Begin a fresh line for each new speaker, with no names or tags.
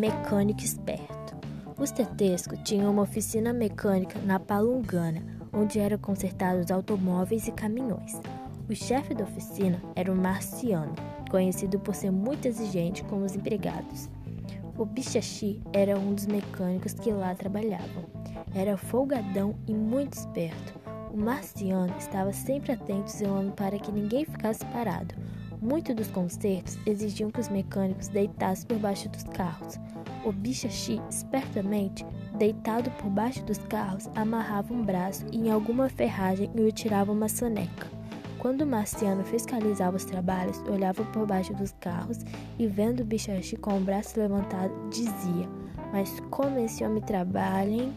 mecânico esperto. Os Tetesco tinham uma oficina mecânica na Palungana, onde eram consertados automóveis e caminhões. O chefe da oficina era o Marciano, conhecido por ser muito exigente com os empregados. O Bichachi era um dos mecânicos que lá trabalhavam. Era folgadão e muito esperto. O Marciano estava sempre atento, zelando para que ninguém ficasse parado. Muitos dos concertos exigiam que os mecânicos deitassem por baixo dos carros. O Bichachi, espertamente, deitado por baixo dos carros, amarrava um braço em alguma ferragem e o tirava uma soneca. Quando o Marciano fiscalizava os trabalhos, olhava por baixo dos carros e, vendo o Bichachi com o braço levantado, dizia: Mas como esse homem trabalha, hein?